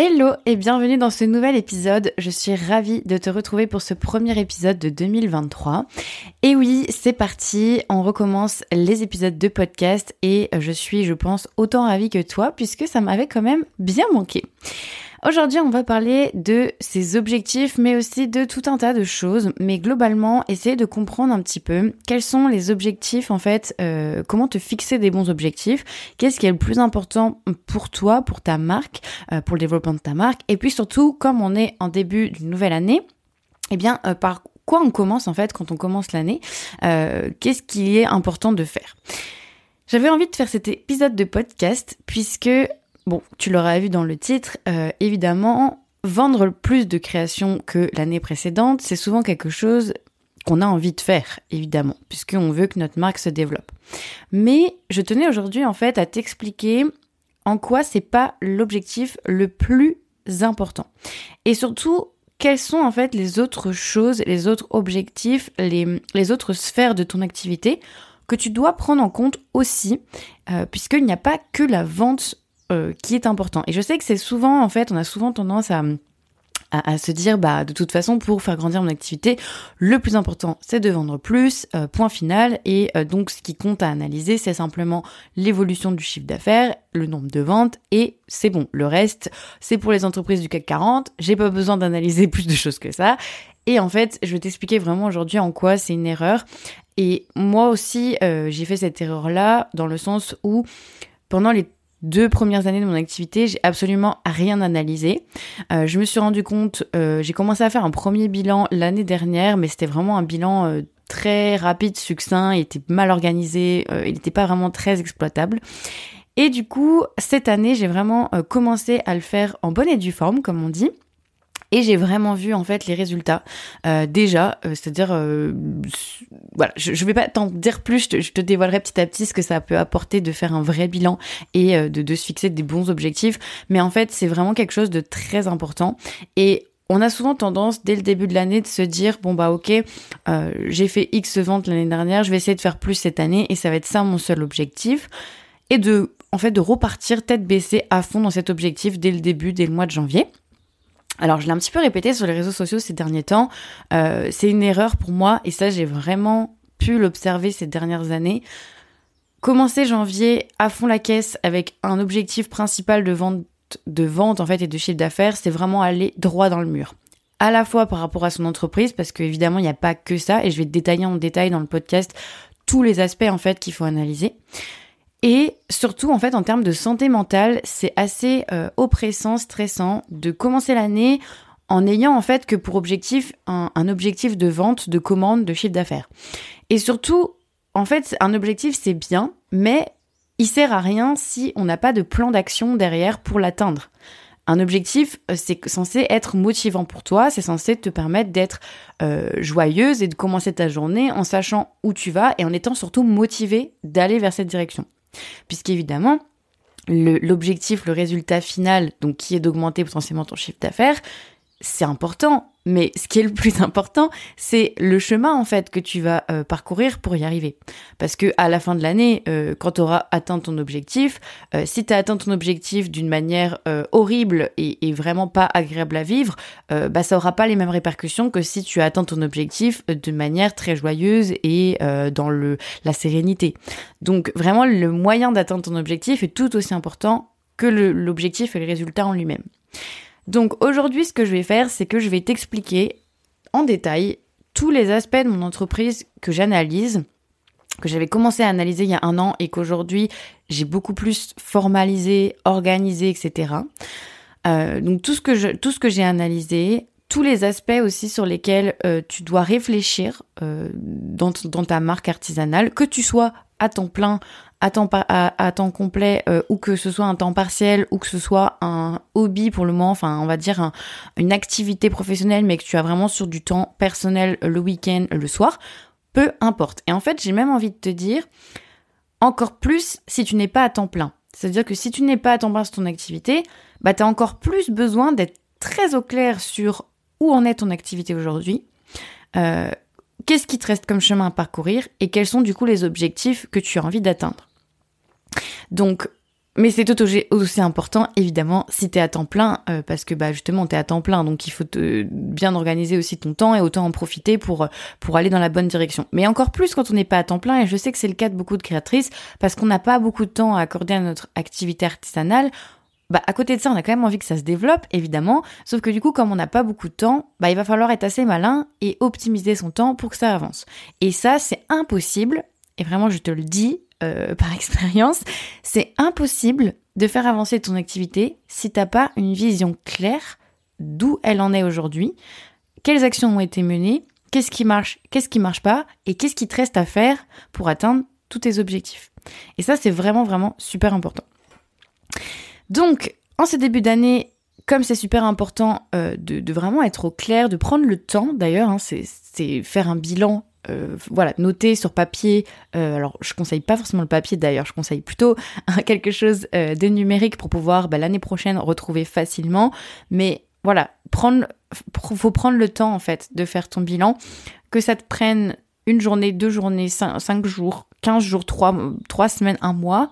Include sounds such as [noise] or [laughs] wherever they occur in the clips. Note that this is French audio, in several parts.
Hello et bienvenue dans ce nouvel épisode. Je suis ravie de te retrouver pour ce premier épisode de 2023. Et oui, c'est parti, on recommence les épisodes de podcast et je suis, je pense, autant ravie que toi puisque ça m'avait quand même bien manqué. Aujourd'hui, on va parler de ses objectifs, mais aussi de tout un tas de choses. Mais globalement, essayer de comprendre un petit peu quels sont les objectifs, en fait, euh, comment te fixer des bons objectifs, qu'est-ce qui est le plus important pour toi, pour ta marque, euh, pour le développement de ta marque, et puis surtout, comme on est en début d'une nouvelle année, eh bien, euh, par quoi on commence en fait quand on commence l'année Qu'est-ce qui est important de faire? J'avais envie de faire cet épisode de podcast puisque Bon, tu l'auras vu dans le titre, euh, évidemment, vendre plus de créations que l'année précédente, c'est souvent quelque chose qu'on a envie de faire, évidemment, puisqu'on veut que notre marque se développe. Mais je tenais aujourd'hui, en fait, à t'expliquer en quoi c'est pas l'objectif le plus important. Et surtout, quelles sont en fait les autres choses, les autres objectifs, les, les autres sphères de ton activité que tu dois prendre en compte aussi, euh, puisqu'il n'y a pas que la vente euh, qui est important. Et je sais que c'est souvent, en fait, on a souvent tendance à, à, se dire, bah, de toute façon, pour faire grandir mon activité, le plus important, c'est de vendre plus, euh, point final. Et euh, donc, ce qui compte à analyser, c'est simplement l'évolution du chiffre d'affaires, le nombre de ventes, et c'est bon. Le reste, c'est pour les entreprises du CAC 40. J'ai pas besoin d'analyser [laughs] plus de choses que ça. Et en fait, je vais t'expliquer vraiment aujourd'hui en quoi c'est une erreur. Et moi aussi, j'ai fait cette erreur-là dans le sens où pendant les deux premières années de mon activité, j'ai absolument rien analysé. Euh, je me suis rendu compte, euh, j'ai commencé à faire un premier bilan l'année dernière, mais c'était vraiment un bilan euh, très rapide, succinct, il était mal organisé, il n'était pas vraiment très exploitable. Et du coup, cette année, j'ai vraiment commencé à le faire en bonne et due forme, comme on dit. Et j'ai vraiment vu en fait les résultats euh, déjà, euh, c'est-à-dire euh, voilà, je, je vais pas t'en dire plus, je te, je te, dévoilerai petit à petit ce que ça peut apporter de faire un vrai bilan et de, de se fixer des bons objectifs. Mais en fait, c'est vraiment quelque chose de très important et on a souvent tendance dès le début de l'année de se dire bon bah ok euh, j'ai fait X ventes l'année dernière, je vais essayer de faire plus cette année et ça va être ça mon seul objectif et de en fait de repartir tête baissée à fond dans cet objectif dès le début, dès le mois de janvier. Alors, je l'ai un petit peu répété sur les réseaux sociaux ces derniers temps. Euh, c'est une erreur pour moi, et ça, j'ai vraiment pu l'observer ces dernières années. Commencer janvier à fond la caisse avec un objectif principal de vente, en fait et de chiffre d'affaires, c'est vraiment aller droit dans le mur. À la fois par rapport à son entreprise, parce qu'évidemment, il n'y a pas que ça, et je vais détailler en détail dans le podcast tous les aspects en fait qu'il faut analyser. Et surtout, en fait, en termes de santé mentale, c'est assez euh, oppressant, stressant de commencer l'année en ayant en fait que pour objectif un, objectif de vente, de commande, de chiffre d'affaires. Et surtout, en fait, un objectif c'est bien, mais il sert à rien si on n'a pas de plan d'action derrière pour l'atteindre. Un objectif, euh, c'est censé être motivant pour toi, c'est censé te permettre d'être euh, joyeuse et de commencer ta journée en sachant où tu vas et en étant surtout motivé d'aller vers cette direction. Puisqu'évidemment, l'objectif, le, résultat final, donc qui est d'augmenter potentiellement ton chiffre d'affaires, c'est important, mais ce qui est le plus important, c'est le chemin en fait que tu vas euh, parcourir pour y arriver. Parce que à la fin de l'année, euh, quand tu auras atteint ton objectif, euh, si tu as atteint ton objectif d'une manière horrible et, vraiment pas agréable à vivre, bah ça aura pas les mêmes répercussions que si tu as atteint ton objectif de manière très joyeuse et dans le la sérénité. Donc vraiment le moyen d'atteindre ton objectif est tout aussi important que l'objectif et le résultat en lui-même. Donc aujourd'hui, ce que je vais faire, c'est que je vais t'expliquer en détail tous les aspects de mon entreprise que j'analyse, que j'avais commencé à analyser il y a un an et qu'aujourd'hui j'ai beaucoup plus formalisé, organisé, etc. Euh, donc tout ce que j'ai analysé, tous les aspects aussi sur lesquels euh, tu dois réfléchir euh, dans, dans, ta marque artisanale, que tu sois à temps plein, à temps, à, temps complet, euh, ou que ce soit un temps partiel, ou que ce soit un hobby pour le moment, enfin on va dire une activité professionnelle, mais que tu as vraiment sur du temps personnel le week-end, le soir, peu importe. Et en fait, j'ai même envie de te dire, encore plus si tu n'es pas à temps plein. C'est-à-dire que si tu n'es pas à temps plein sur ton activité, bah tu as encore plus besoin d'être très au clair sur où en est ton activité aujourd'hui, euh, qu'est-ce qui te reste comme chemin à parcourir et quels sont du coup les objectifs que tu as envie d'atteindre. Donc, Mais c'est tout aussi important, évidemment, si tu es à temps plein, euh, parce que bah, justement, tu es à temps plein, donc il faut te, bien organiser aussi ton temps et autant en profiter pour, pour aller dans la bonne direction. Mais encore plus quand on n'est pas à temps plein, et je sais que c'est le cas de beaucoup de créatrices, parce qu'on n'a pas beaucoup de temps à accorder à notre activité artisanale, bah, à côté de ça, on a quand même envie que ça se développe, évidemment. Sauf que du coup, comme on n'a pas beaucoup de temps, bah, il va falloir être assez malin et optimiser son temps pour que ça avance. Et ça, c'est impossible. Et vraiment, je te le dis euh, par expérience, c'est impossible de faire avancer ton activité si t'as pas une vision claire d'où elle en est aujourd'hui, quelles actions ont été menées, qu'est-ce qui marche, qu'est-ce qui marche pas, et qu'est-ce qui te reste à faire pour atteindre tous tes objectifs. Et ça, c'est vraiment, vraiment super important. Donc, en ce début d'année, comme c'est super important euh, de, vraiment être au clair, de prendre le temps d'ailleurs, hein, c'est faire un bilan, euh, voilà, noter sur papier. Euh, alors, je conseille pas forcément le papier d'ailleurs, je conseille plutôt [laughs] quelque chose de numérique pour pouvoir bah, l'année prochaine retrouver facilement. Mais voilà, prendre, faut prendre le temps en fait de faire ton bilan, que ça te prenne une journée, deux journées, cinq, jours, quinze jours, trois, trois semaines, un mois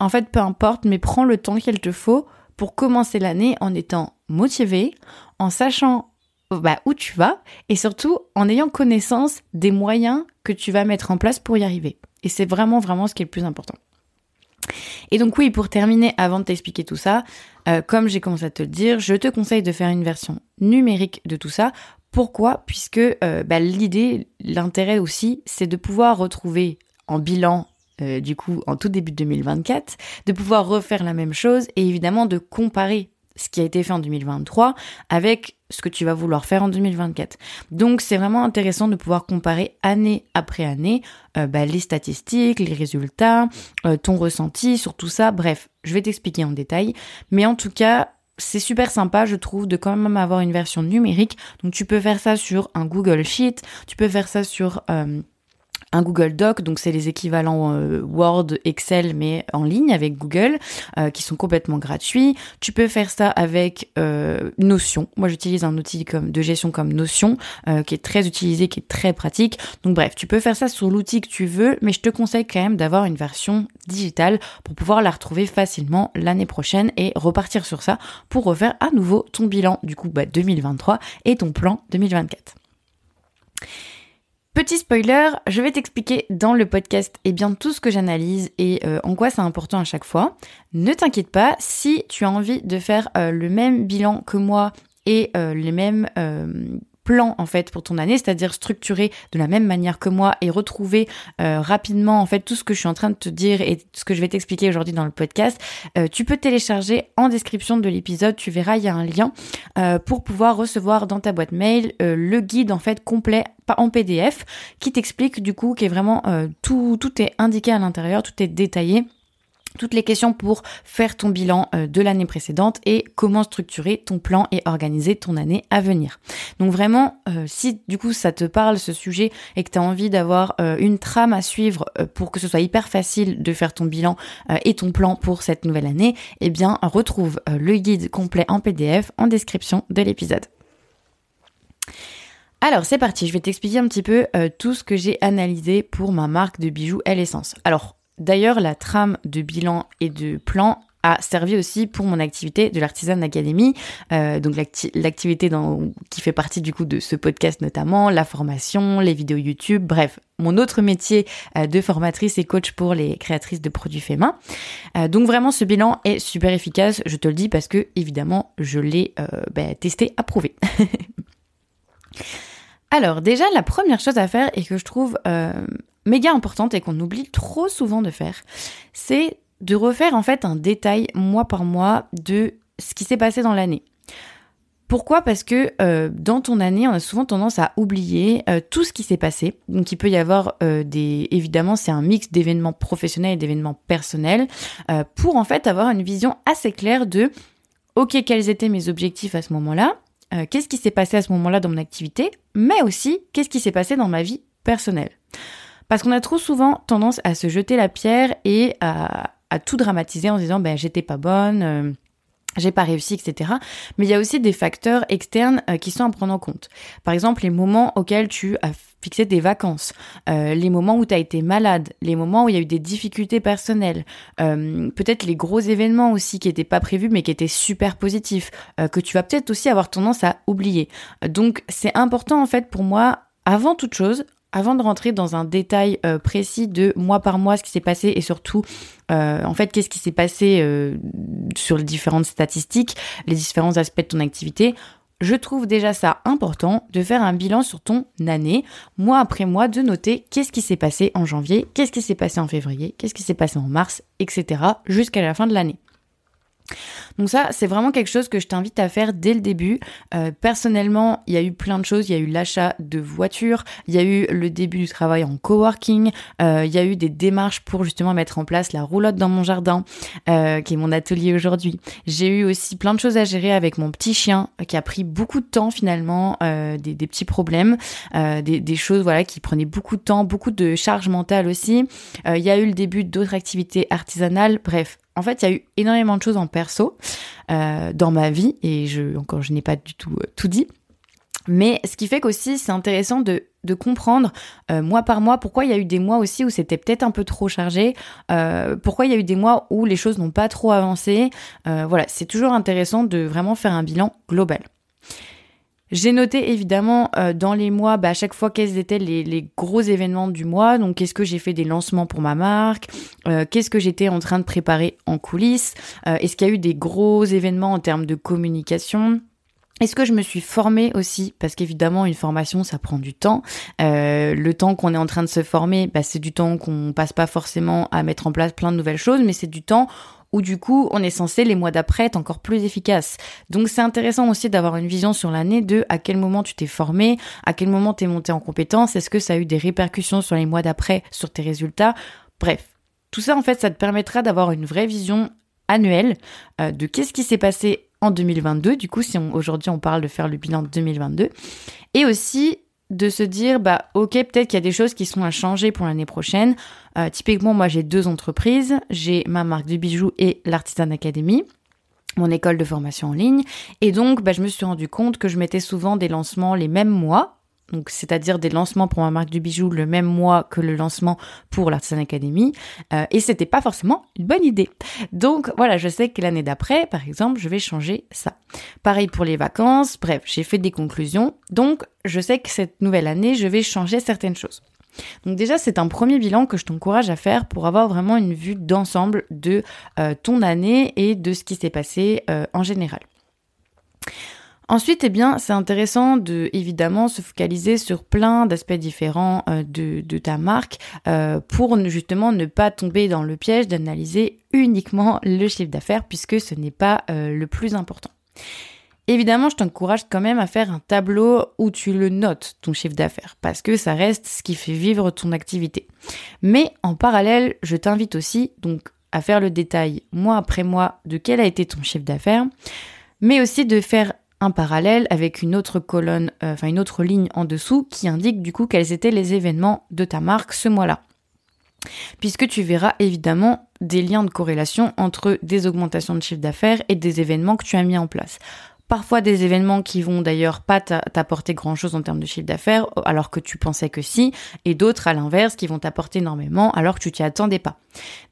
en fait, peu importe, mais prends le temps qu'il te faut pour commencer l'année en étant motivé, en sachant bah, où tu vas et surtout en ayant connaissance des moyens que tu vas mettre en place pour y arriver. Et c'est vraiment, vraiment ce qui est le plus important. Et donc oui, pour terminer, avant de t'expliquer tout ça, euh, comme j'ai commencé à te le dire, je te conseille de faire une version numérique de tout ça. Pourquoi? Puisque euh, bah, l'idée, l'intérêt aussi, c'est de pouvoir retrouver en bilan euh, du coup en tout début de 2024, de pouvoir refaire la même chose et évidemment de comparer ce qui a été fait en 2023 avec ce que tu vas vouloir faire en 2024. Donc c'est vraiment intéressant de pouvoir comparer année après année euh, bah, les statistiques, les résultats, euh, ton ressenti sur tout ça. Bref, je vais t'expliquer en détail. Mais en tout cas, c'est super sympa, je trouve, de quand même avoir une version numérique. Donc tu peux faire ça sur un Google Sheet, tu peux faire ça sur un Google Doc, donc c'est les équivalents euh, Word, Excel, mais en ligne avec Google, euh, qui sont complètement gratuits. Tu peux faire ça avec euh, Notion. Moi, j'utilise un outil de gestion comme Notion, qui est très utilisé, qui est très pratique. Donc bref, tu peux faire ça sur l'outil que tu veux, mais je te conseille quand même d'avoir une version digitale pour pouvoir la retrouver facilement l'année prochaine et repartir sur ça pour refaire à nouveau ton bilan du coup bah, 2023 et ton plan 2024. Petit spoiler, je vais t'expliquer dans le podcast eh bien, tout ce que j'analyse et euh, en quoi c'est important à chaque fois. Ne t'inquiète pas, si tu as envie de faire euh, le même bilan que moi et euh, les mêmes plan en fait pour ton année, c'est-à-dire structurer de la même manière que moi et retrouver euh, rapidement en fait tout ce que je suis en train de te dire et ce que je vais t'expliquer aujourd'hui dans le podcast, euh, tu peux télécharger en description de l'épisode, tu verras il y a un lien euh, pour pouvoir recevoir dans ta boîte mail le guide en fait complet en PDF qui t'explique du coup qui est vraiment tout tout est indiqué à l'intérieur, tout est détaillé toutes les questions pour faire ton bilan euh, de l'année précédente et comment structurer ton plan et organiser ton année à venir. Donc vraiment, euh, si du coup ça te parle ce sujet et que tu as envie d'avoir euh, une trame à suivre pour que ce soit hyper facile de faire ton bilan et ton plan pour cette nouvelle année, eh bien retrouve le guide complet en PDF en description de l'épisode. Alors c'est parti, je vais t'expliquer un petit peu tout ce que j'ai analysé pour ma marque de bijoux Elle Essence. Alors D'ailleurs, la trame de bilan et de plan a servi aussi pour mon activité de l'Artisan Academy, euh, donc l'activité qui fait partie du coup de ce podcast notamment, la formation, les vidéos YouTube, bref, mon autre métier euh, de formatrice et coach pour les créatrices de produits faits main. Euh, donc vraiment, ce bilan est super efficace, je te le dis parce que évidemment, je l'ai bah, testé, approuvé. [laughs] Alors déjà, la première chose à faire et que je trouve méga importante et qu'on oublie trop souvent de faire, c'est de refaire en fait un détail mois par mois de ce qui s'est passé dans l'année. Pourquoi? Parce que euh, dans ton année, on a souvent tendance à oublier euh, tout ce qui s'est passé. Donc il peut y avoir euh, des... Évidemment, c'est un mix d'événements professionnels et d'événements personnels pour en fait avoir une vision assez claire de OK, quels étaient mes objectifs à ce moment-là Qu'est-ce qui s'est passé à ce moment-là dans mon activité Mais aussi, qu'est-ce qui s'est passé dans ma vie personnelle parce qu'on a trop souvent tendance à se jeter la pierre et à, tout dramatiser en disant ben j'étais pas bonne, euh, j'ai pas réussi, etc. Mais il y a aussi des facteurs externes euh, qui sont à prendre en compte. Par exemple, les moments auxquels tu as fixer des vacances, euh, les moments où tu as été malade, les moments où il y a eu des difficultés personnelles, peut-être les gros événements aussi qui n'étaient pas prévus mais qui étaient super positifs, que tu vas peut-être aussi avoir tendance à oublier. Donc c'est important en fait pour moi, avant toute chose, avant de rentrer dans un détail précis de mois par mois ce qui s'est passé et surtout en fait qu'est-ce qui s'est passé sur les différentes statistiques, les différents aspects de ton activité, je trouve déjà ça important de faire un bilan sur ton année, mois après mois, de noter qu'est-ce qui s'est passé en janvier, qu'est-ce qui s'est passé en février, qu'est-ce qui s'est passé en mars, etc. jusqu'à la fin de l'année. Donc ça, c'est vraiment quelque chose que je t'invite à faire dès le début. Euh, personnellement, il y a eu plein de choses. Il y a eu l'achat de voitures, il y a eu le début du travail en coworking, euh, il y a eu des démarches pour justement mettre en place la roulotte dans mon jardin, euh, qui est mon atelier aujourd'hui. J'ai eu aussi plein de choses à gérer avec mon petit chien, qui a pris beaucoup de temps finalement, des, petits problèmes, des, des, choses voilà qui prenaient beaucoup de temps, beaucoup de charge mentale aussi. il y a eu le début d'autres activités artisanales. Bref, en fait, il y a eu énormément de choses en perso euh, dans ma vie et je, encore, je n'ai pas du tout euh, tout dit. Mais ce qui fait qu'aussi, c'est intéressant de, comprendre euh, mois par mois pourquoi il y a eu des mois aussi où c'était peut-être un peu trop chargé, pourquoi il y a eu des mois où les choses n'ont pas trop avancé. voilà, c'est toujours intéressant de vraiment faire un bilan global. J'ai noté évidemment euh, dans les mois, bah, à chaque fois quels étaient les, gros événements du mois. Donc qu'est-ce que j'ai fait des lancements pour ma marque, euh, qu'est-ce que j'étais en train de préparer en coulisses, euh, est-ce qu'il y a eu des gros événements en termes de communication? Est-ce que je me suis formée aussi? Parce qu'évidemment, une formation, ça prend du temps. le temps qu'on est en train de se former, bah, c'est du temps qu'on passe pas forcément à mettre en place plein de nouvelles choses, mais c'est du temps où du coup on est censé les mois d'après être encore plus efficace. Donc c'est intéressant aussi d'avoir une vision sur l'année de à quel moment tu t'es formé, à quel moment t'es monté en compétence, est-ce que ça a eu des répercussions sur les mois d'après, sur tes résultats? Bref, tout ça en fait ça te permettra d'avoir une vraie vision annuelle euh, de qu'est-ce qui s'est passé en 2022, du coup si aujourd'hui on parle de faire le bilan de 2022, et aussi de se dire bah ok peut-être qu'il y a des choses qui sont à changer pour l'année prochaine. Euh, typiquement moi j'ai deux entreprises, j'ai ma marque de bijoux et l'Artisan Academy mon école de formation en ligne. Et donc bah, je me suis rendu compte que je mettais souvent des lancements les mêmes mois donc c'est-à-dire des lancements pour ma marque du bijou le même mois que le lancement pour l'Artisan Academy, euh, et c'était pas forcément une bonne idée. Donc voilà, je sais que l'année d'après, par exemple, je vais changer ça. Pareil pour les vacances, bref, j'ai fait des conclusions, donc je sais que cette nouvelle année, je vais changer certaines choses. Donc déjà, c'est un premier bilan que je t'encourage à faire pour avoir vraiment une vue d'ensemble de euh, ton année et de ce qui s'est passé euh, en général. Ensuite, eh bien, c'est intéressant de évidemment se focaliser sur plein d'aspects différents euh, de, ta marque euh, pour justement ne pas tomber dans le piège d'analyser uniquement le chiffre d'affaires puisque ce n'est pas euh, le plus important. Évidemment, je t'encourage quand même à faire un tableau où tu le notes, ton chiffre d'affaires, parce que ça reste ce qui fait vivre ton activité. Mais en parallèle, je t'invite aussi donc à faire le détail mois après mois de quel a été ton chiffre d'affaires, mais aussi de faire un parallèle avec une autre colonne, euh, enfin une autre ligne en dessous qui indique du coup quels étaient les événements de ta marque ce mois-là. Puisque tu verras évidemment des liens de corrélation entre des augmentations de chiffre d'affaires et des événements que tu as mis en place. Parfois des événements qui vont d'ailleurs pas t'apporter grand chose en termes de chiffre d'affaires alors que tu pensais que si, et d'autres à l'inverse qui vont t'apporter énormément alors que tu t'y attendais pas.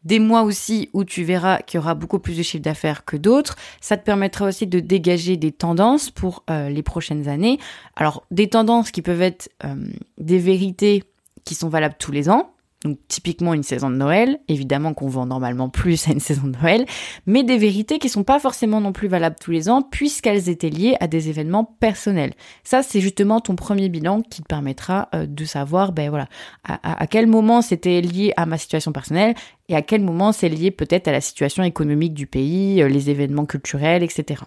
Des mois aussi où tu verras qu'il y aura beaucoup plus de chiffre d'affaires que d'autres, ça te permettra aussi de dégager des tendances pour euh, les prochaines années. Alors des tendances qui peuvent être euh, des vérités qui sont valables tous les ans, donc typiquement une saison de Noël, évidemment qu'on vend normalement plus à une [laughs] saison de Noël, mais des vérités qui sont pas forcément non plus valables tous les ans puisqu'elles étaient liées à des événements personnels. Ça c'est justement ton premier bilan qui te permettra euh, de savoir ben voilà à, quel moment c'était lié à ma situation personnelle et à quel moment c'est lié peut-être à la situation économique du pays, euh, les événements culturels, etc.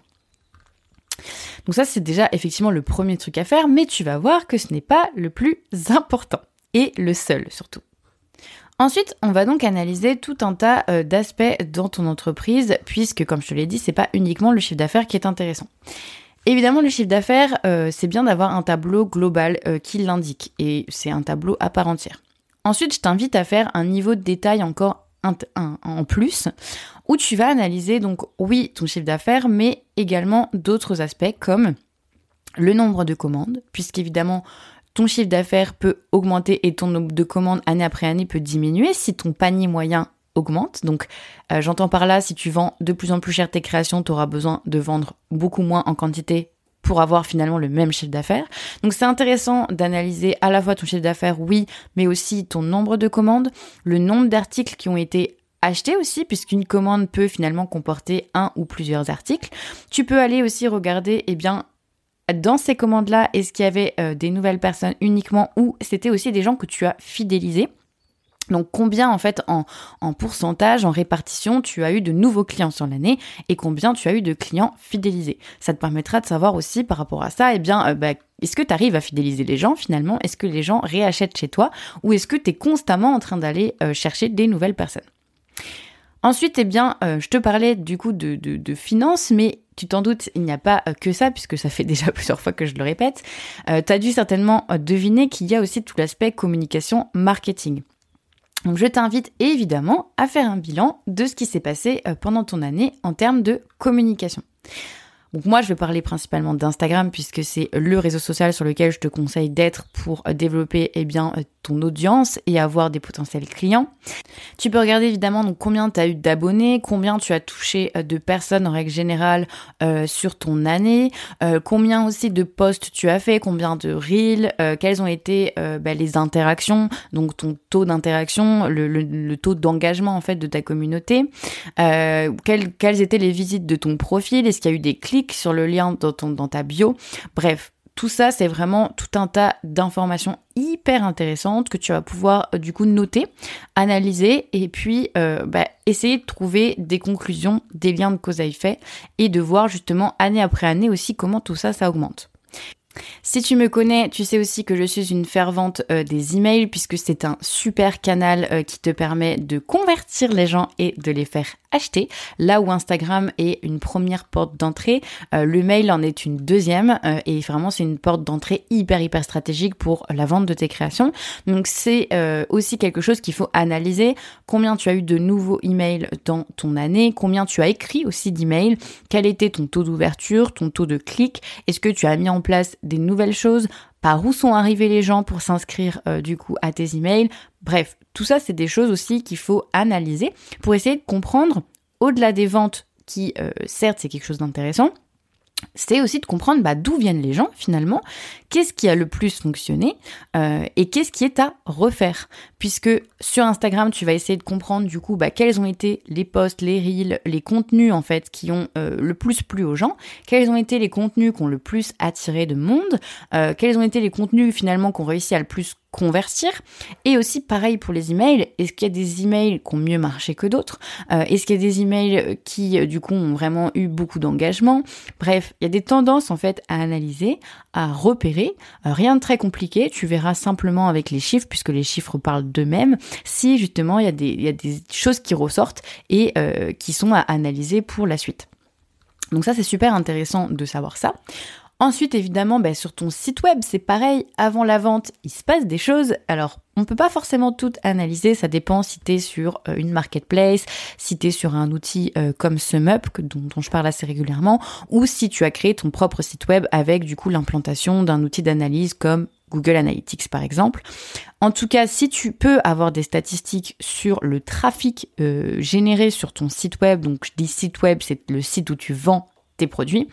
Donc ça c'est déjà effectivement le premier truc à faire, mais tu vas voir que ce n'est pas le plus important et le seul surtout. Ensuite, on va donc analyser tout un tas euh, d'aspects dans ton entreprise, puisque comme je te l'ai dit, c'est pas uniquement le chiffre d'affaires qui est intéressant. Évidemment, le chiffre d'affaires, euh, c'est bien d'avoir un tableau global euh, qui l'indique, et c'est un tableau à part entière. Ensuite, je t'invite à faire un niveau de détail encore en plus, où tu vas analyser donc oui ton chiffre d'affaires, mais également d'autres aspects comme le nombre de commandes, puisqu'évidemment ton chiffre d'affaires peut augmenter et ton nombre de commandes année après année peut diminuer si ton panier moyen augmente. Donc euh, j'entends par là, si tu vends de plus en plus cher tes créations, tu auras besoin de vendre beaucoup moins en quantité pour avoir finalement le même chiffre d'affaires. Donc c'est intéressant d'analyser à la fois ton chiffre d'affaires, oui, mais aussi ton nombre de commandes, le nombre d'articles qui ont été achetés aussi, puisqu'une commande peut finalement comporter un ou plusieurs articles. Tu peux aller aussi regarder, eh bien, dans ces commandes-là, est-ce qu'il y avait euh, des nouvelles personnes uniquement ou c'était aussi des gens que tu as fidélisés? Donc combien en fait en, pourcentage, en répartition, tu as eu de nouveaux clients sur l'année et combien tu as eu de clients fidélisés? Ça te permettra de savoir aussi par rapport à ça, eh bien, euh, bah, est-ce que tu arrives à fidéliser les gens finalement? Est-ce que les gens réachètent chez toi? Ou est-ce que tu es constamment en train d'aller euh, chercher des nouvelles personnes? Ensuite, eh bien, euh, je te parlais du coup de, finances, mais tu t'en doutes, il n'y a pas que ça, puisque ça fait [laughs] déjà plusieurs fois que je le répète. tu as dû certainement deviner qu'il y a aussi tout l'aspect communication marketing. Donc je t'invite évidemment à faire un bilan de ce qui s'est passé euh, pendant ton année en termes de communication. Donc moi, je vais parler principalement d'Instagram puisque c'est le réseau social sur lequel je te conseille d'être pour euh, développer eh bien, euh, ton audience et avoir des potentiels clients. Tu peux regarder évidemment donc combien tu as eu d'abonnés, combien tu as touché euh, de personnes en règle générale sur ton année, combien aussi de posts tu as fait, combien de reels, quelles ont été bah, les interactions, donc ton taux d'interaction, le, taux d'engagement en fait de ta communauté, quelles, quelles étaient les visites de ton profil, est-ce qu'il y a eu des clics sur le lien dans, dans ta bio. Bref, tout ça, c'est vraiment tout un tas d'informations hyper intéressantes que tu vas pouvoir euh, du coup noter, analyser et puis euh, bah, essayer de trouver des conclusions, des liens de cause à effet et de voir justement année après année aussi comment tout ça, ça augmente. Si tu me connais, tu sais aussi que je suis une fervente euh, des emails puisque c'est un super canal qui te permet de convertir les gens et de les faire acheter. Là où Instagram est une première porte d'entrée, euh, le mail en est une deuxième euh, et vraiment c'est une porte d'entrée hyper hyper stratégique pour la vente de tes créations. Donc c'est euh, aussi quelque chose qu'il faut analyser. Combien tu as eu de nouveaux emails dans ton année, combien tu as écrit aussi d'emails, quel était ton taux d'ouverture, ton taux de clic, est-ce que tu as mis en place des nouvelles choses? Par où sont arrivés les gens pour s'inscrire du coup à tes emails? Bref, tout ça, c'est des choses aussi qu'il faut analyser pour essayer de comprendre, au-delà des ventes qui, euh, certes, c'est quelque chose d'intéressant, c'est aussi de comprendre bah, d'où viennent les gens finalement, qu'est-ce qui a le plus fonctionné euh, et qu'est-ce qui est à refaire? Puisque sur Instagram, tu vas essayer de comprendre du coup bah, quels ont été les posts, les reels, les contenus en fait qui ont euh, le plus plu aux gens, quels ont été les contenus qui ont le plus attiré de monde, quels ont été les contenus finalement qui ont réussi à le plus convertir. Et aussi pareil pour les emails. Est-ce qu'il y a des emails qui ont mieux marché que d'autres euh, Est-ce qu'il y a des emails qui euh, du coup ont vraiment eu beaucoup d'engagement Bref, il y a des tendances en fait à analyser, à repérer. Euh, rien de très compliqué. Tu verras simplement avec les chiffres puisque les chiffres parlent d'eux-mêmes. Si justement il y, a des, choses qui ressortent et qui sont à analyser pour la suite. Donc ça c'est super intéressant de savoir ça. Ensuite, évidemment, bah, sur ton site web, c'est pareil. Avant la vente, il se passe des choses. Alors, on peut pas forcément tout analyser. Ça dépend si tu es sur euh, une marketplace, si tu es sur un outil euh, comme SumUp, dont, dont je parle assez régulièrement, ou si tu as créé ton propre site web avec du coup l'implantation d'un outil d'analyse comme Google Analytics par exemple. En tout cas, si tu peux avoir des statistiques sur le trafic euh, généré sur ton site web, donc je dis site web, c'est le site où tu vends produits.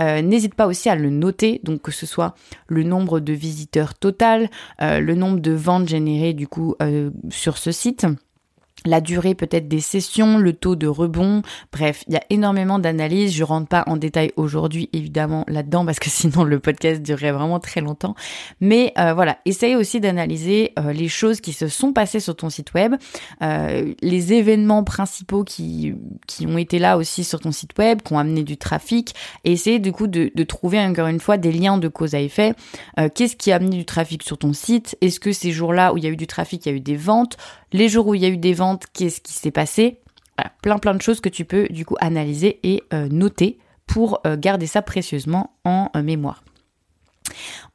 Euh, n'hésite pas aussi à le noter, donc que ce soit le nombre de visiteurs total, euh, le nombre de ventes générées du coup sur ce site la durée peut-être des sessions, le taux de rebond, bref, il y a énormément d'analyses. Je rentre pas en détail aujourd'hui évidemment là-dedans parce que [laughs] sinon le podcast durerait vraiment très longtemps. Mais euh, voilà, essaye aussi d'analyser euh, les choses qui se sont passées sur ton site web, euh, les événements principaux qui, qui ont été là aussi sur ton site web, qui ont amené du trafic, et essaye du coup de trouver encore une fois des liens de cause à effet. Qu'est-ce qui a amené du trafic sur ton site? Est-ce que ces jours-là où il y a eu du trafic, il y a eu des ventes? Les jours où il y a eu des ventes, qu'est-ce qui s'est passé? Plein plein de choses que tu peux du coup analyser et euh, noter pour euh, garder ça précieusement en euh, mémoire.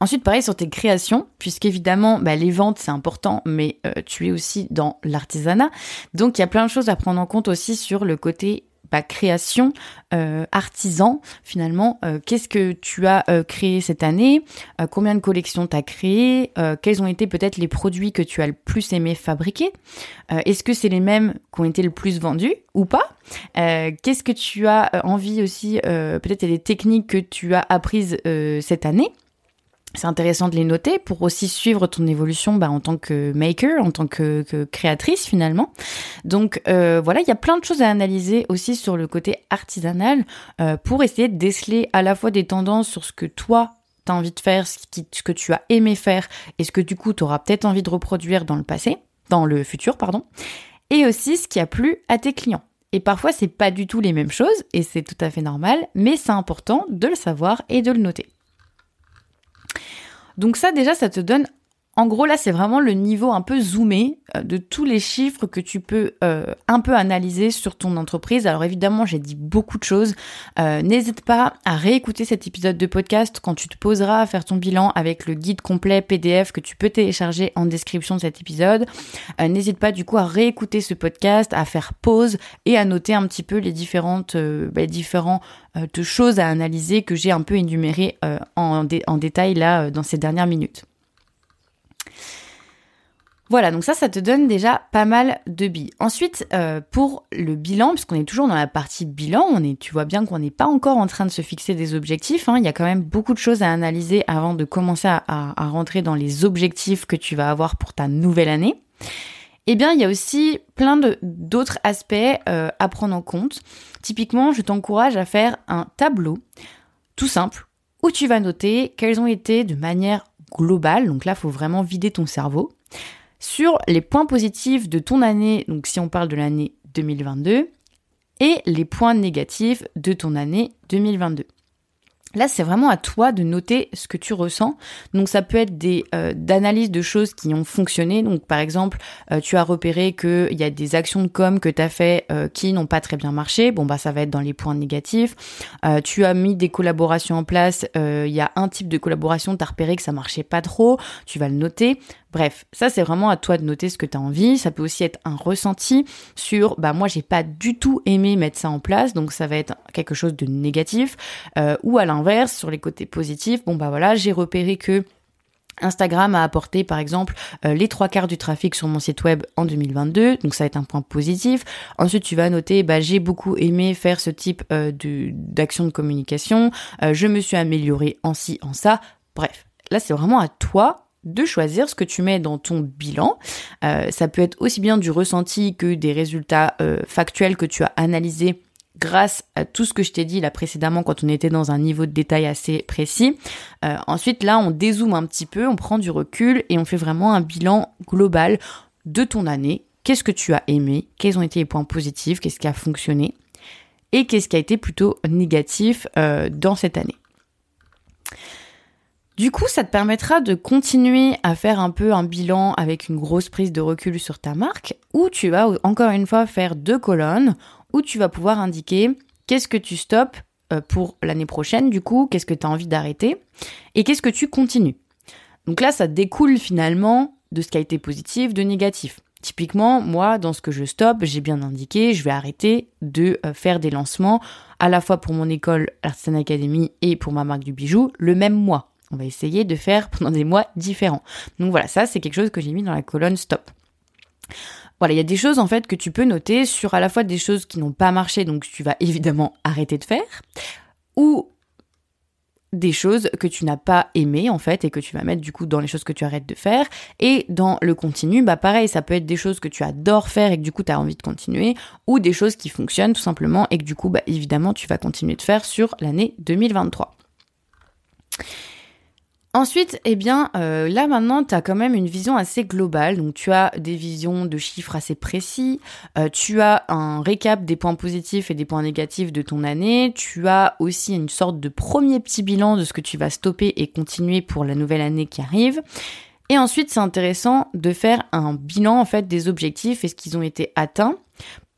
Ensuite, pareil sur tes créations, puisqu'évidemment, bah, les ventes, c'est important, mais tu es aussi dans l'artisanat. Donc, il y a plein de choses à prendre en compte aussi sur le côté création, euh, artisan finalement. Euh, qu'est-ce que tu as créé cette année Combien de collections tu as créé Quels ont été peut-être les produits que tu as le plus aimé fabriquer Est-ce que c'est les mêmes qui ont été le plus vendus ou pas Qu'est-ce que tu as envie aussi Peut-être les techniques que tu as apprises cette année c'est intéressant de les noter pour aussi suivre ton évolution bah, en tant que maker, en tant que, créatrice finalement. Donc euh, voilà, il y a plein de choses à analyser aussi sur le côté artisanal euh, pour essayer de déceler à la fois des tendances sur ce que toi tu as envie de faire, ce, ce, que tu as aimé faire et ce que du coup tu auras peut-être envie de reproduire dans le passé, dans le futur, pardon, et aussi ce qui a plu à tes clients. Et parfois, c'est pas du tout les mêmes choses et c'est tout à fait normal, mais c'est important de le savoir et de le noter. Donc ça déjà, ça te donne en gros, là, c'est vraiment le niveau un peu zoomé euh, de tous les chiffres que tu peux euh, un peu analyser sur ton entreprise. Alors évidemment, j'ai dit beaucoup de choses. Euh, n'hésite pas à réécouter cet épisode de podcast quand tu te poseras à faire ton bilan avec le guide complet PDF que tu peux télécharger en description de cet épisode. N'hésite pas du coup à réécouter ce podcast, à faire pause et à noter un petit peu les différentes, bah, choses à analyser que j'ai un peu énumérées en détail là dans ces dernières minutes. Voilà, donc ça, ça te donne déjà pas mal de billes. Ensuite, euh, pour le bilan, puisqu'on est toujours dans la partie bilan, on est, tu vois bien qu'on n'est pas encore en train de se fixer des objectifs. Hein. il y a quand même beaucoup de choses à analyser avant de commencer à, rentrer dans les objectifs que tu vas avoir pour ta nouvelle année. Eh bien, il y a aussi plein d'autres aspects euh, à prendre en compte. Typiquement, je t'encourage à faire un tableau tout simple où tu vas noter quels ont été de manière globale, donc là, il faut vraiment vider ton cerveau, sur les points positifs de ton année, donc si on parle de l'année 2022, et les points négatifs de ton année 2022. Là, c'est vraiment à toi de noter ce que tu ressens. Donc, ça peut être des euh, de choses qui ont fonctionné. Donc, par exemple, euh, tu as repéré qu'il y a des actions de com que tu as fait euh, qui n'ont pas très bien marché. Bon, bah, ça va être dans les points négatifs. tu as mis des collaborations en place. Il y a un type de collaboration, tu as repéré que ça marchait pas trop. Tu vas le noter. Bref, ça c'est vraiment à toi de noter ce que tu as envie. Ça peut aussi être un ressenti sur bah moi j'ai pas du tout aimé mettre ça en place, donc ça va être quelque chose de négatif. Euh, ou à l'inverse, sur les côtés positifs, bon bah voilà, j'ai repéré que Instagram a apporté par exemple euh, les trois quarts du trafic sur mon site web en 2022, donc ça va être un point positif. Ensuite, tu vas noter, bah, j'ai beaucoup aimé faire ce type euh, d'action de, communication, je me suis amélioré en ci, en ça. Bref, là c'est vraiment à toi de choisir ce que tu mets dans ton bilan. Euh, ça peut être aussi bien du ressenti que des résultats euh, factuels que tu as analysés grâce à tout ce que je t'ai dit là précédemment quand on était dans un niveau de détail assez précis. Euh, ensuite là on dézoome un petit peu, on prend du recul et on fait vraiment un bilan global de ton année. Qu'est-ce que tu as aimé? Quels ont été les points positifs? Qu'est-ce qui a fonctionné? Et qu'est-ce qui a été plutôt négatif dans cette année? Du coup, ça te permettra de continuer à faire un peu un bilan avec une grosse prise de recul sur ta marque, où tu vas encore une fois faire deux colonnes, où tu vas pouvoir indiquer qu'est-ce que tu stops euh, pour l'année prochaine, du coup, qu'est-ce que tu as envie d'arrêter, et qu'est-ce que tu continues. Donc là, ça découle finalement de ce qui a été positif, de négatif. Typiquement, moi, dans ce que je stoppe, j'ai bien indiqué, je vais arrêter de euh, faire des lancements à la fois pour mon école Artisan Academy et pour ma marque du bijou le même mois. On va essayer de faire pendant des mois différents. Donc voilà, ça c'est quelque chose que j'ai mis dans la colonne stop. Voilà, il y a des choses en fait que tu peux noter sur à la fois des choses qui n'ont pas marché, donc tu vas évidemment arrêter de faire, ou des choses que tu n'as pas aimées en fait et que tu vas mettre du coup dans les choses que tu arrêtes de faire et dans le continu bah pareil ça peut être des choses que tu adores faire et que du coup tu as envie de continuer ou des choses qui fonctionnent tout simplement et que du coup bah évidemment tu vas continuer de faire sur l'année 2023. Ensuite, eh bien, euh, là maintenant, tu as quand même une vision assez globale. Donc, tu as des visions de chiffres assez précis. Euh, tu as un récap des points positifs et des points négatifs de ton année. Tu as aussi une sorte de premier petit bilan de ce que tu vas stopper et continuer pour la nouvelle année qui arrive. Et ensuite, c'est intéressant de faire un bilan en fait des objectifs. Est-ce qu'ils ont été atteints,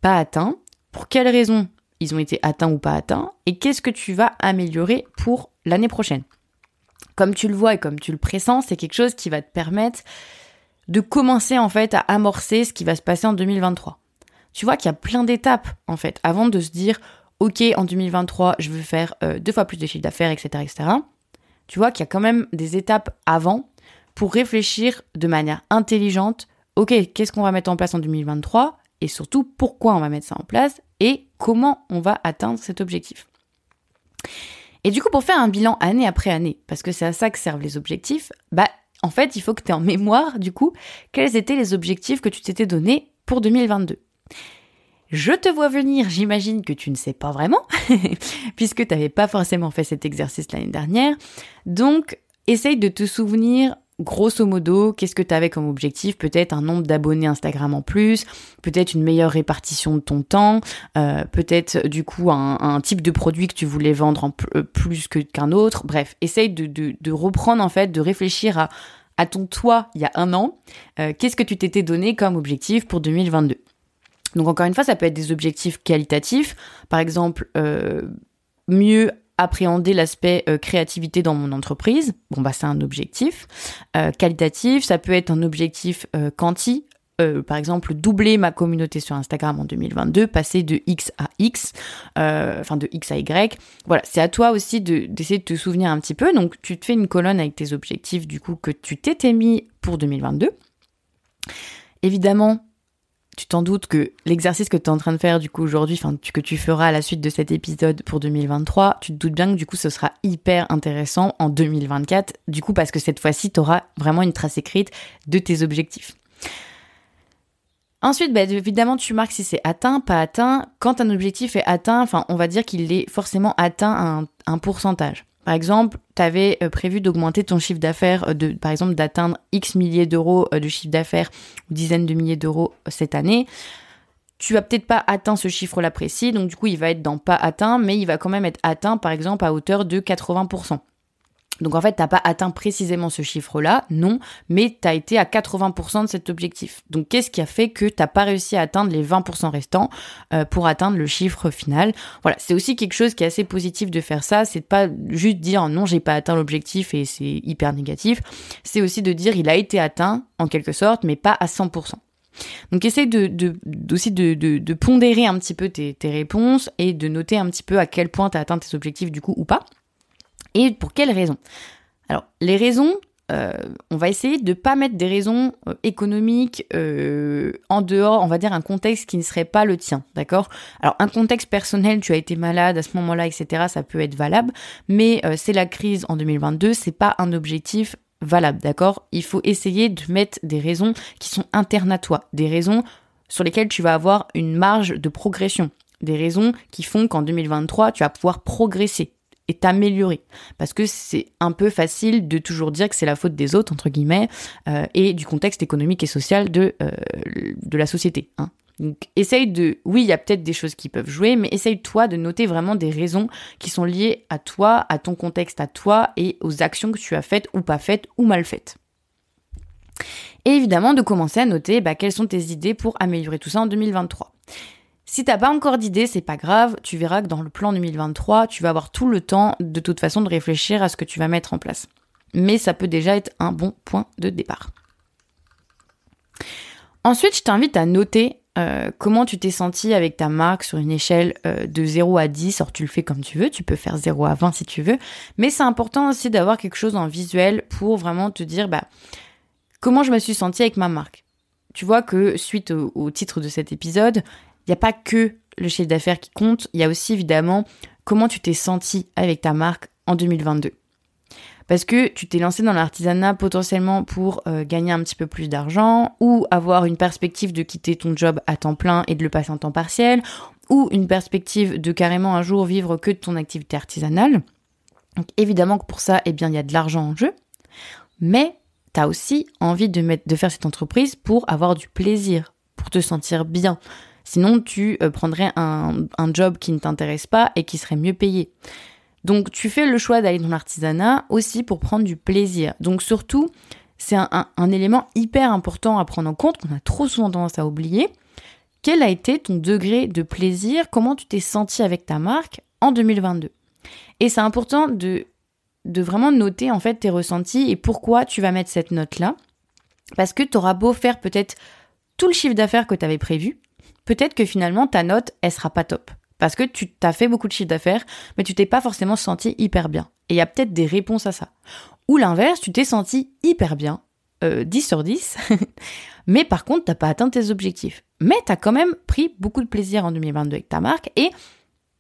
pas atteints, pour quelles raisons ils ont été atteints ou pas atteints, et qu'est-ce que tu vas améliorer pour l'année prochaine? Comme tu le vois et comme tu le pressens, c'est quelque chose qui va te permettre de commencer en fait à amorcer ce qui va se passer en 2023. Tu vois qu'il y a plein d'étapes en fait avant de se dire ok en 2023 je veux faire euh, deux fois plus de chiffre d'affaires etc etc. Tu vois qu'il y a quand même des étapes avant pour réfléchir de manière intelligente ok qu'est-ce qu'on va mettre en place en 2023 et surtout pourquoi on va mettre ça en place et comment on va atteindre cet objectif. Et du coup, pour faire un bilan année après année, parce que c'est à ça que servent les objectifs, bah, en fait, il faut que tu aies en mémoire, du coup, quels étaient les objectifs que tu t'étais donnés pour 2022. Je te vois venir, j'imagine que tu ne sais pas vraiment, [laughs] puisque tu n'avais pas forcément fait cet exercice l'année dernière. Donc, essaye de te souvenir grosso modo, qu'est-ce que tu avais comme objectif? Peut-être un nombre d'abonnés Instagram en plus, peut-être une meilleure répartition de ton temps, euh, peut-être du coup un, type de produit que tu voulais vendre en euh, plus qu'un autre. Bref, essaye de, reprendre en fait, de réfléchir à, à ton toi il y a un an. Euh, qu'est-ce que tu t'étais donné comme objectif pour 2022 Donc encore une fois, ça peut être des objectifs qualitatifs, par exemple mieux appréhender l'aspect euh, créativité dans mon entreprise. Bon, bah, c'est un objectif. Euh, qualitatif, ça peut être un objectif euh, quanti. par exemple, doubler ma communauté sur Instagram en 2022, passer de X à X, enfin de X à Y. Voilà, c'est à toi aussi d'essayer de, te souvenir un petit peu. Donc, tu te fais une colonne avec tes objectifs, du coup, que tu t'étais mis pour 2022. Évidemment, tu t'en doutes que l'exercice que tu es en train de faire du coup aujourd'hui, que tu feras à la suite de cet épisode pour 2023, tu te doutes bien que du coup ce sera hyper intéressant en 2024, du coup parce que cette fois-ci tu auras vraiment une trace écrite de tes objectifs. Ensuite, bah, évidemment, tu marques si c'est atteint, pas atteint. Quand un objectif est atteint, enfin, on va dire qu'il est forcément atteint à un pourcentage. Par exemple, tu avais euh, prévu d'augmenter ton chiffre d'affaires, euh, par exemple d'atteindre X milliers d'euros euh, de chiffre d'affaires ou dizaines de milliers d'euros cette année. Tu vas peut-être pas atteint ce chiffre-là précis, donc du coup il va être dans pas atteint, mais il va quand même être atteint par exemple à hauteur de 80%. Donc en fait, t'as pas atteint précisément ce chiffre-là, non, mais tu as été à 80% de cet objectif. Donc qu'est-ce qui a fait que t'as pas réussi à atteindre les 20% restants euh, pour atteindre le chiffre final? Voilà, c'est aussi quelque chose qui est assez positif de faire ça, c'est de pas juste dire non, j'ai pas atteint l'objectif et c'est hyper négatif. C'est aussi de dire il a été atteint en quelque sorte, mais pas à 100%. Donc essaye de, de, aussi de, de, pondérer un petit peu tes, tes réponses et de noter un petit peu à quel point tu atteint tes objectifs du coup ou pas. Et pour quelles raisons? Alors, les raisons, euh, on va essayer de ne pas mettre des raisons euh, économiques euh, en dehors, on va dire un contexte qui ne serait pas le tien, d'accord? Alors un contexte personnel, tu as été malade à ce moment-là, etc., ça peut être valable, mais c'est la crise en 2022, c'est pas un objectif valable, d'accord? Il faut essayer de mettre des raisons qui sont internes à toi, des raisons sur lesquelles tu vas avoir une marge de progression, des raisons qui font qu'en 2023, tu vas pouvoir progresser, et t'améliorer. Parce que c'est un peu facile de toujours dire que c'est la faute des autres, entre guillemets, euh, et du contexte économique et social de, euh, de la société. Hein. Donc essaye de... Oui, il y a peut-être des choses qui peuvent jouer, mais essaye toi de noter vraiment des raisons qui sont liées à toi, à ton contexte, à toi, et aux actions que tu as faites ou pas faites ou mal faites. Et évidemment, de commencer à noter bah, quelles sont tes idées pour améliorer tout ça en 2023. Si t'as pas encore d'idée, c'est pas grave, tu verras que dans le plan 2023, tu vas avoir tout le temps de toute façon de réfléchir à ce que tu vas mettre en place. Mais ça peut déjà être un bon point de départ. Ensuite, je t'invite à noter euh, comment tu t'es senti avec ta marque sur une échelle euh, de 0 à 10. Alors tu le fais comme tu veux, tu peux faire 0 à 20 si tu veux. Mais c'est important aussi d'avoir quelque chose en visuel pour vraiment te dire bah, comment je me suis sentie avec ma marque. Tu vois que suite au titre de cet épisode, il n'y a pas que le chiffre d'affaires qui compte, il y a aussi évidemment comment tu t'es senti avec ta marque en 2022. Parce que tu t'es lancé dans l'artisanat potentiellement pour euh, gagner un petit peu plus d'argent ou avoir une perspective de quitter ton job à temps plein et de le passer en temps partiel ou une perspective de carrément un jour vivre que de ton activité artisanale. Donc évidemment que pour ça, eh bien, il y a de l'argent en jeu. Mais tu as aussi envie de, faire cette entreprise pour avoir du plaisir, pour te sentir bien, Sinon, tu euh, prendrais un, job qui ne t'intéresse pas et qui serait mieux payé. Donc, tu fais le choix d'aller dans l'artisanat aussi pour prendre du plaisir. Donc, surtout, c'est un, élément hyper important à prendre en compte qu'on a trop souvent tendance à oublier. Quel a été ton degré de plaisir? Comment tu t'es senti avec ta marque en 2022 Et c'est important de, de vraiment noter en fait tes ressentis et pourquoi tu vas mettre cette note-là. Parce que tu auras beau faire peut-être tout le chiffre d'affaires que tu avais prévu, peut-être que finalement ta note, elle sera pas top. Parce que tu t'as fait beaucoup de chiffre d'affaires, mais tu t'es pas forcément senti hyper bien. Et il y a peut-être des réponses à ça. Ou l'inverse, tu t'es senti hyper bien, 10 euh, sur 10, [laughs] mais par contre, t'as pas atteint tes objectifs. Mais tu as quand même pris beaucoup de plaisir en 2022 avec ta marque et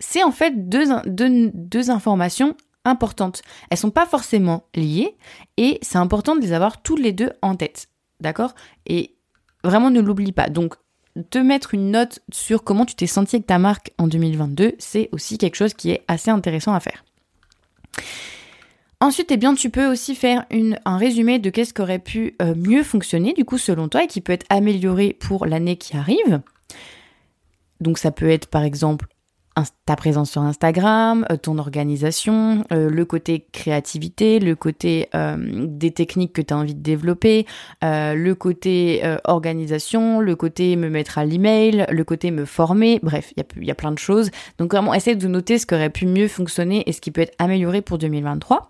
c'est en fait deux, deux, deux informations importantes. Elles sont pas forcément liées et c'est important de les avoir toutes les deux en tête. D'accord? Et vraiment ne l'oublie pas. Donc te mettre une note sur comment tu t'es senti avec ta marque en 2022, c'est aussi quelque chose qui est assez intéressant à faire. Ensuite, eh bien, tu peux aussi faire un résumé de qu'est-ce qui aurait pu euh, mieux fonctionner, du coup, selon toi, et qui peut être amélioré pour l'année qui arrive. Donc, ça peut être, par exemple, ta présence sur Instagram, euh, ton organisation, euh, le côté créativité, le côté euh, des techniques que tu as envie de développer, le côté organisation, le côté me mettre à l'email, le côté me former, bref, il y a, y a plein de choses. Donc vraiment, essaie de noter ce qui aurait pu mieux fonctionner et ce qui peut être amélioré pour 2023.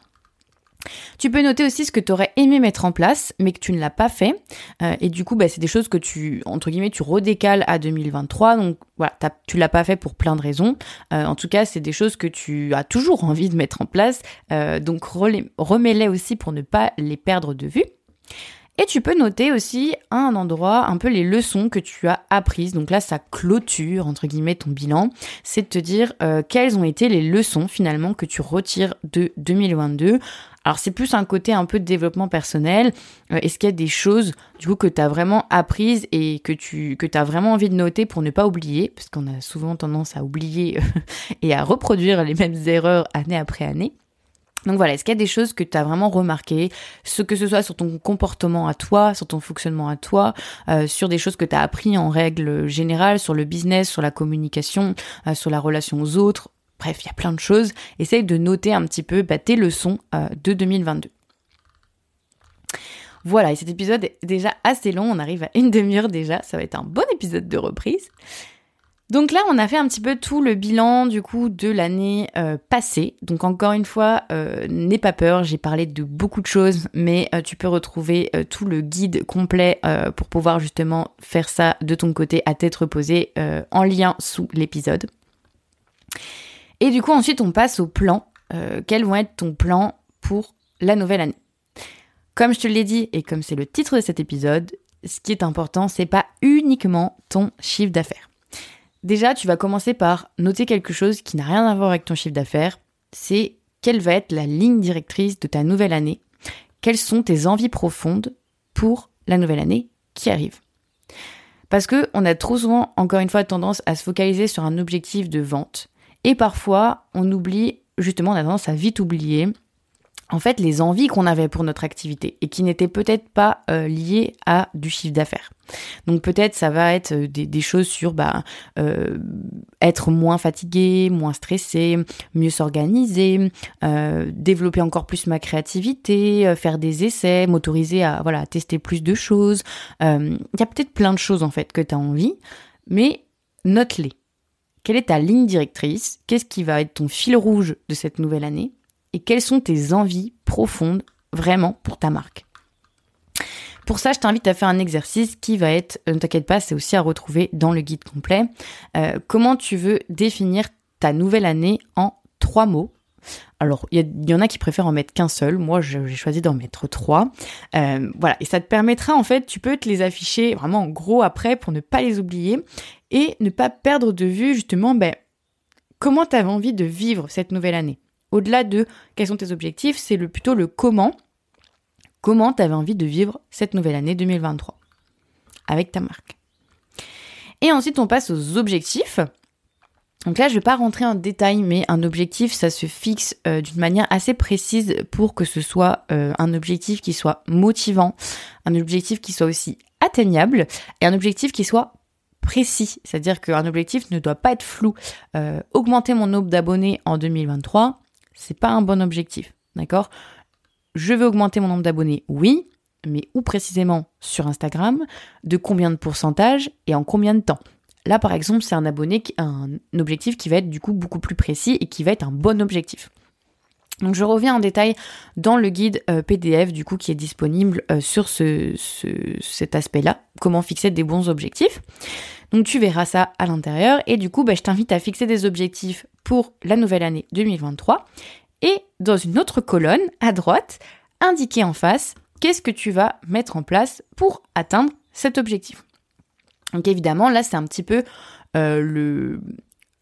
Tu peux noter aussi ce que tu aurais aimé mettre en place, mais que tu ne l'as pas fait. Euh, et du coup, bah, c'est des choses que tu, entre guillemets, tu redécales à 2023. Donc voilà, tu l'as pas fait pour plein de raisons. Euh, en tout cas, c'est des choses que tu as toujours envie de mettre en place. Euh, donc remets-les aussi pour ne pas les perdre de vue. Et tu peux noter aussi à un endroit un peu les leçons que tu as apprises. Donc là, ça clôture, entre guillemets, ton bilan. C'est de te dire quelles ont été les leçons finalement que tu retires de 2022 alors c'est plus un côté un peu de développement personnel. Euh, est-ce qu'il y a des choses du coup que tu as vraiment apprises et que tu que as vraiment envie de noter pour ne pas oublier? Parce qu'on a souvent tendance à oublier [laughs] et à reproduire les mêmes erreurs année après année. Donc voilà, est-ce qu'il y a des choses que tu as vraiment remarquées, ce que ce soit sur ton comportement à toi, sur ton fonctionnement à toi, euh, sur des choses que tu as appris en règle générale, sur le business, sur la communication, euh, sur la relation aux autres, Bref, il y a plein de choses. Essaye de noter un petit peu bah, tes leçons euh, de 2022. Voilà, et cet épisode est déjà assez long, on arrive à une demi-heure déjà, ça va être un bon épisode de reprise. Donc là, on a fait un petit peu tout le bilan du coup de l'année euh, passée. Donc encore une fois, euh, n'aie pas peur, j'ai parlé de beaucoup de choses, mais tu peux retrouver tout le guide complet pour pouvoir justement faire ça de ton côté à tête reposée en lien sous l'épisode. Et du coup, ensuite, on passe au plan. Euh, quels vont être ton plan pour la nouvelle année Comme je te l'ai dit, et comme c'est le titre de cet épisode, ce qui est important, c'est pas uniquement ton chiffre d'affaires. Déjà, tu vas commencer par noter quelque chose qui n'a rien à voir avec ton chiffre d'affaires. C'est quelle va être la ligne directrice de ta nouvelle année Quelles sont tes envies profondes pour la nouvelle année qui arrive Parce que on a trop souvent, encore une fois, tendance à se focaliser sur un objectif de vente et parfois, on oublie, justement, on a tendance à vite oublier, en fait, les envies qu'on avait pour notre activité et qui n'étaient peut-être pas euh, liées à du chiffre d'affaires. Donc peut-être ça va être euh, des, choses sur bah, euh, être moins fatigué, moins stressé, mieux s'organiser, développer encore plus ma créativité, faire des essais, m'autoriser à voilà tester plus de choses. Il y a peut-être plein de choses en fait que tu as envie, mais note-les. Quelle est ta ligne directrice? Qu'est-ce qui va être ton fil rouge de cette nouvelle année? Et quelles sont tes envies profondes vraiment pour ta marque? Pour ça, je t'invite à faire un exercice qui va être, euh, ne t'inquiète pas, c'est aussi à retrouver dans le guide complet. Euh, comment tu veux définir ta nouvelle année en trois mots? Alors, il y, en a qui préfèrent en mettre qu'un seul. Moi, j'ai choisi d'en mettre trois. Euh, voilà. Et ça te permettra, en fait, tu peux te les afficher vraiment en gros après pour ne pas les oublier et ne pas perdre de vue, justement, ben, comment tu avais envie de vivre cette nouvelle année. Au-delà de quels sont tes objectifs, c'est plutôt le comment. Comment tu avais envie de vivre cette nouvelle année 2023 avec ta marque. Et ensuite, on passe aux objectifs. Donc là, je ne vais pas rentrer en détail, mais un objectif, ça se fixe euh, d'une manière assez précise pour que ce soit euh, un objectif qui soit motivant, un objectif qui soit aussi atteignable et un objectif qui soit précis. C'est-à-dire qu'un objectif ne doit pas être flou. Euh, augmenter mon nombre d'abonnés en 2023, c'est pas un bon objectif. D'accord? Je veux augmenter mon nombre d'abonnés, oui, mais où précisément? Sur Instagram, de combien de pourcentage et en combien de temps? Là, par exemple, c'est un abonné, un objectif qui va être du coup beaucoup plus précis et qui va être un bon objectif. Donc je reviens en détail dans le guide euh, PDF du coup qui est disponible euh, sur ce, cet aspect-là, comment fixer des bons objectifs. Donc tu verras ça à l'intérieur et du coup bah, je t'invite à fixer des objectifs pour la nouvelle année 2023 et dans une autre colonne à droite, indiquer en face qu'est-ce que tu vas mettre en place pour atteindre cet objectif. Donc évidemment là c'est un petit peu euh,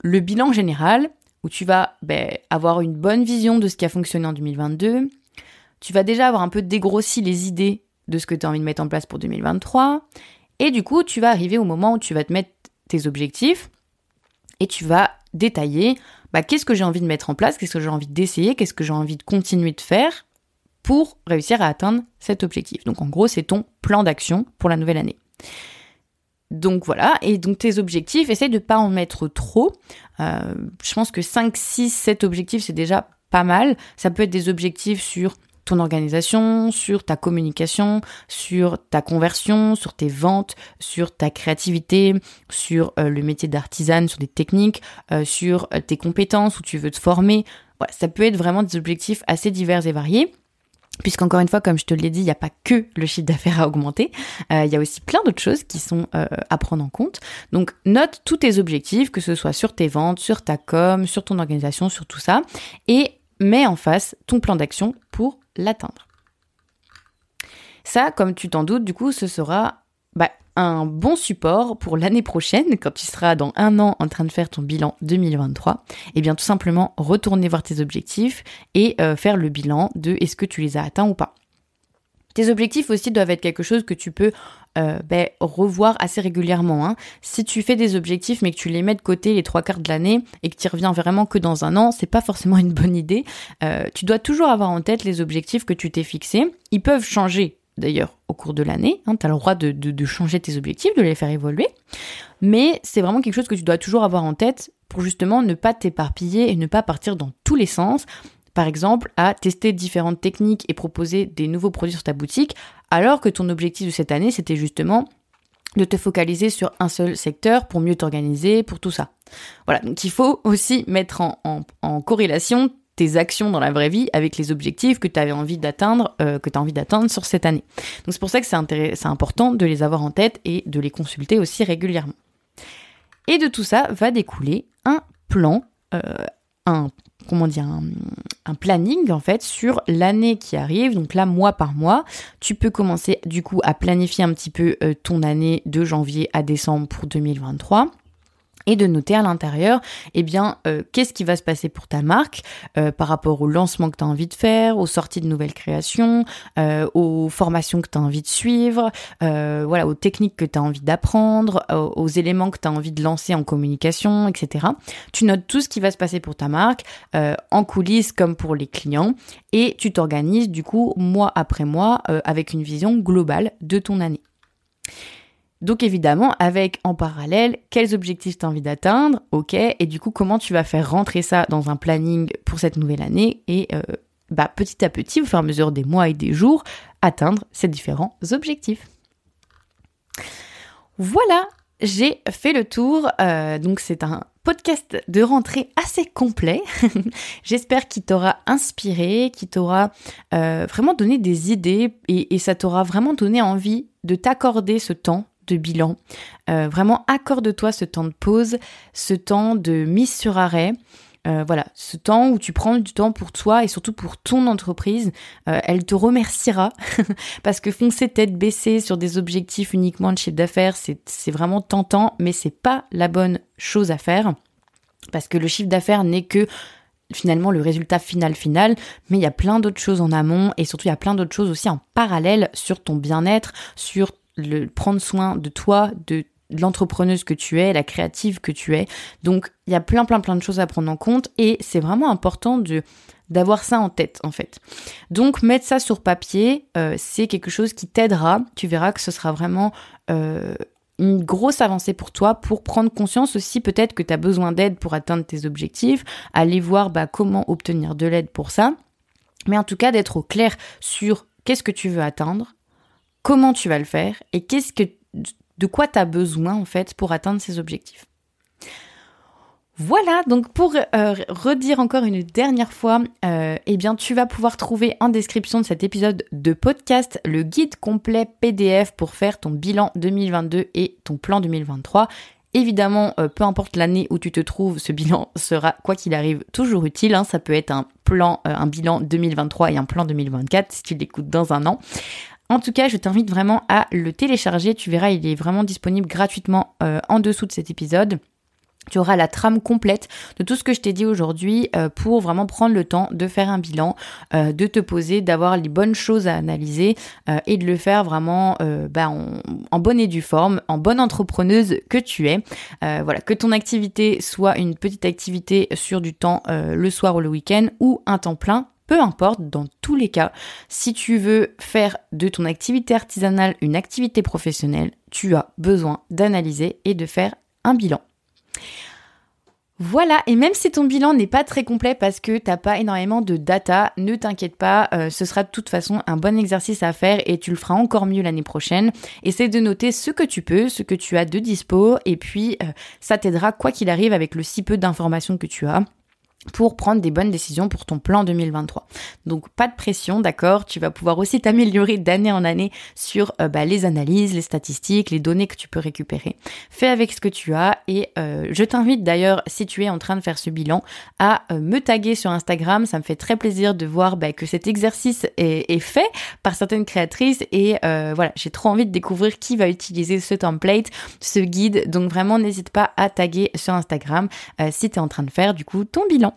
le, bilan général où tu vas ben, avoir une bonne vision de ce qui a fonctionné en 2022. Tu vas déjà avoir un peu dégrossi les idées de ce que tu as envie de mettre en place pour 2023. Et du coup, tu vas arriver au moment où tu vas te mettre tes objectifs et tu vas détailler bah, qu'est-ce que j'ai envie de mettre en place, qu'est-ce que j'ai envie d'essayer, qu'est-ce que j'ai envie de continuer de faire pour réussir à atteindre cet objectif. Donc en gros, c'est ton plan d'action pour la nouvelle année. Donc voilà, et donc tes objectifs, essaye de pas en mettre trop. Euh, je pense que 5, 6, 7 objectifs, c'est déjà pas mal. Ça peut être des objectifs sur ton organisation, sur ta communication, sur ta conversion, sur tes ventes, sur ta créativité, sur euh, le métier d'artisane, sur des techniques, euh, sur tes compétences où tu veux te former. Voilà, ça peut être vraiment des objectifs assez divers et variés. Puisqu'encore une fois, comme je te l'ai dit, il n'y a pas que le chiffre d'affaires à augmenter, euh, il y a aussi plein d'autres choses qui sont euh, à prendre en compte. Donc note tous tes objectifs, que ce soit sur tes ventes, sur ta com, sur ton organisation, sur tout ça, et mets en face ton plan d'action pour l'atteindre. Ça, comme tu t'en doutes, du coup, ce sera bah, un bon support pour l'année prochaine, quand tu seras dans un an en train de faire ton bilan 2023, et eh bien tout simplement retourner voir tes objectifs et euh, faire le bilan de est-ce que tu les as atteints ou pas. Tes objectifs aussi doivent être quelque chose que tu peux euh, ben, revoir assez régulièrement. Hein. Si tu fais des objectifs mais que tu les mets de côté les trois quarts de l'année et que tu reviens vraiment que dans un an, c'est pas forcément une bonne idée. Euh, tu dois toujours avoir en tête les objectifs que tu t'es fixés. Ils peuvent changer d'ailleurs au cours de l'année. Hein, tu as le droit de, changer tes objectifs, de les faire évoluer. Mais c'est vraiment quelque chose que tu dois toujours avoir en tête pour justement ne pas t'éparpiller et ne pas partir dans tous les sens. Par exemple, à tester différentes techniques et proposer des nouveaux produits sur ta boutique, alors que ton objectif de cette année, c'était justement de te focaliser sur un seul secteur pour mieux t'organiser, pour tout ça. Voilà, donc il faut aussi mettre en corrélation tes actions dans la vraie vie avec les objectifs que tu avais envie d'atteindre, euh, que tu as envie d'atteindre sur cette année. Donc c'est pour ça que c'est important de les avoir en tête et de les consulter aussi régulièrement. Et de tout ça va découler un plan, euh, un comment dire un, planning en fait sur l'année qui arrive donc là mois par mois tu peux commencer du coup à planifier un petit peu euh, ton année de janvier à décembre pour 2023 et de noter à l'intérieur, eh bien, euh, qu'est-ce qui va se passer pour ta marque euh, par rapport au lancement que tu as envie de faire, aux sorties de nouvelles créations, euh, aux formations que tu as envie de suivre, voilà, aux techniques que tu as envie d'apprendre, aux, éléments que tu as envie de lancer en communication, etc. Tu notes tout ce qui va se passer pour ta marque, en coulisses comme pour les clients, et tu t'organises du coup mois après mois avec une vision globale de ton année. Donc évidemment, avec en parallèle, quels objectifs tu as envie d'atteindre, ok, et du coup, comment tu vas faire rentrer ça dans un planning pour cette nouvelle année et euh, bah, petit à petit, au fur et à mesure des mois et des jours, atteindre ces différents objectifs. Voilà, j'ai fait le tour. Euh, donc c'est un podcast de rentrée assez complet. [laughs] J'espère qu'il t'aura inspiré, qu'il t'aura euh, vraiment donné des idées et ça t'aura vraiment donné envie de t'accorder ce temps de bilan. Euh, vraiment, accorde-toi ce temps de pause, ce temps de mise sur arrêt. Euh, voilà, ce temps où tu prends du temps pour toi et surtout pour ton entreprise, euh, elle te remerciera [laughs] parce que foncer tête baissée sur des objectifs uniquement de chiffre d'affaires, c'est vraiment tentant, mais c'est pas la bonne chose à faire parce que le chiffre d'affaires n'est que finalement le résultat final final, mais il y a plein d'autres choses en amont et surtout il y a plein d'autres choses aussi en parallèle sur ton bien-être, sur le prendre soin de toi, de l'entrepreneuse que tu es, la créative que tu es. Donc il y a plein plein plein de choses à prendre en compte et c'est vraiment important de d'avoir ça en tête en fait. Donc mettre ça sur papier, euh, c'est quelque chose qui t'aidera. Tu verras que ce sera vraiment euh, une grosse avancée pour toi pour prendre conscience aussi peut-être que tu as besoin d'aide pour atteindre tes objectifs, aller voir bah, comment obtenir de l'aide pour ça. Mais en tout cas d'être au clair sur qu'est-ce que tu veux atteindre, comment tu vas le faire et qu'est-ce que de quoi tu as besoin en fait pour atteindre ces objectifs. Voilà, donc pour euh, redire encore une dernière fois, euh, eh bien tu vas pouvoir trouver en description de cet épisode de podcast le guide complet PDF pour faire ton bilan 2022 et ton plan 2023. Évidemment, euh, peu importe l'année où tu te trouves, ce bilan sera, quoi qu'il arrive, toujours utile. Hein. Ça peut être un plan, un bilan 2023 et un plan 2024 si tu l'écoutes dans un an. En tout cas, je t'invite vraiment à le télécharger. Tu verras, il est vraiment disponible gratuitement en dessous de cet épisode tu auras la trame complète de tout ce que je t'ai dit aujourd'hui euh, pour vraiment prendre le temps de faire un bilan, euh, de te poser, d'avoir les bonnes choses à analyser euh, et de le faire vraiment bah, en, bonne et due forme, en bonne entrepreneuse que tu es. voilà, que ton activité soit une petite activité sur du temps le soir ou le week-end ou un temps plein, peu importe, dans tous les cas, si tu veux faire de ton activité artisanale une activité professionnelle, tu as besoin d'analyser et de faire un bilan. Voilà, et même si ton bilan n'est pas très complet parce que t'as pas énormément de data, ne t'inquiète pas, euh, ce sera de toute façon un bon exercice à faire et tu le feras encore mieux l'année prochaine. Essaie de noter ce que tu peux, ce que tu as de dispo, et puis euh, ça t'aidera quoi qu'il arrive avec le si peu d'informations que tu as pour prendre des bonnes décisions pour ton plan 2023. Donc pas de pression, d'accord Tu vas pouvoir aussi t'améliorer d'année en année sur euh, bah, les analyses, les statistiques, les données que tu peux récupérer. Fais avec ce que tu as et euh, je t'invite d'ailleurs, si tu es en train de faire ce bilan, à euh, me taguer sur Instagram. Ça me fait très plaisir de voir bah, que cet exercice est, est, fait par certaines créatrices et voilà, j'ai trop envie de découvrir qui va utiliser ce template, ce guide. Donc vraiment, n'hésite pas à taguer sur Instagram si tu es en train de faire du coup ton bilan.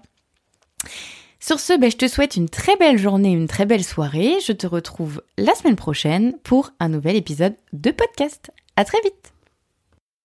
Sur ce, ben, je te souhaite une très belle journée, une très belle soirée. Je te retrouve la semaine prochaine pour un nouvel épisode de podcast. À très vite!